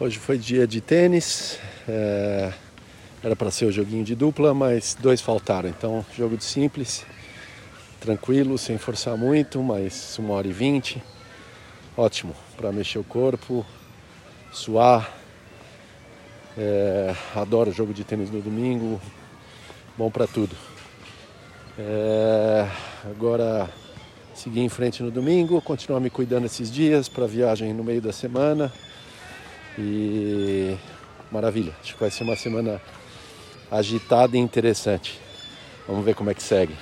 Hoje foi dia de tênis. É... Era para ser o joguinho de dupla, mas dois faltaram. Então, jogo de simples, tranquilo, sem forçar muito, mas uma hora e vinte. Ótimo para mexer o corpo, suar. É... Adoro jogo de tênis no domingo. Bom para tudo. É... Agora seguir em frente no domingo, continuar me cuidando esses dias para viagem no meio da semana. E maravilha, acho que vai ser uma semana agitada e interessante. Vamos ver como é que segue.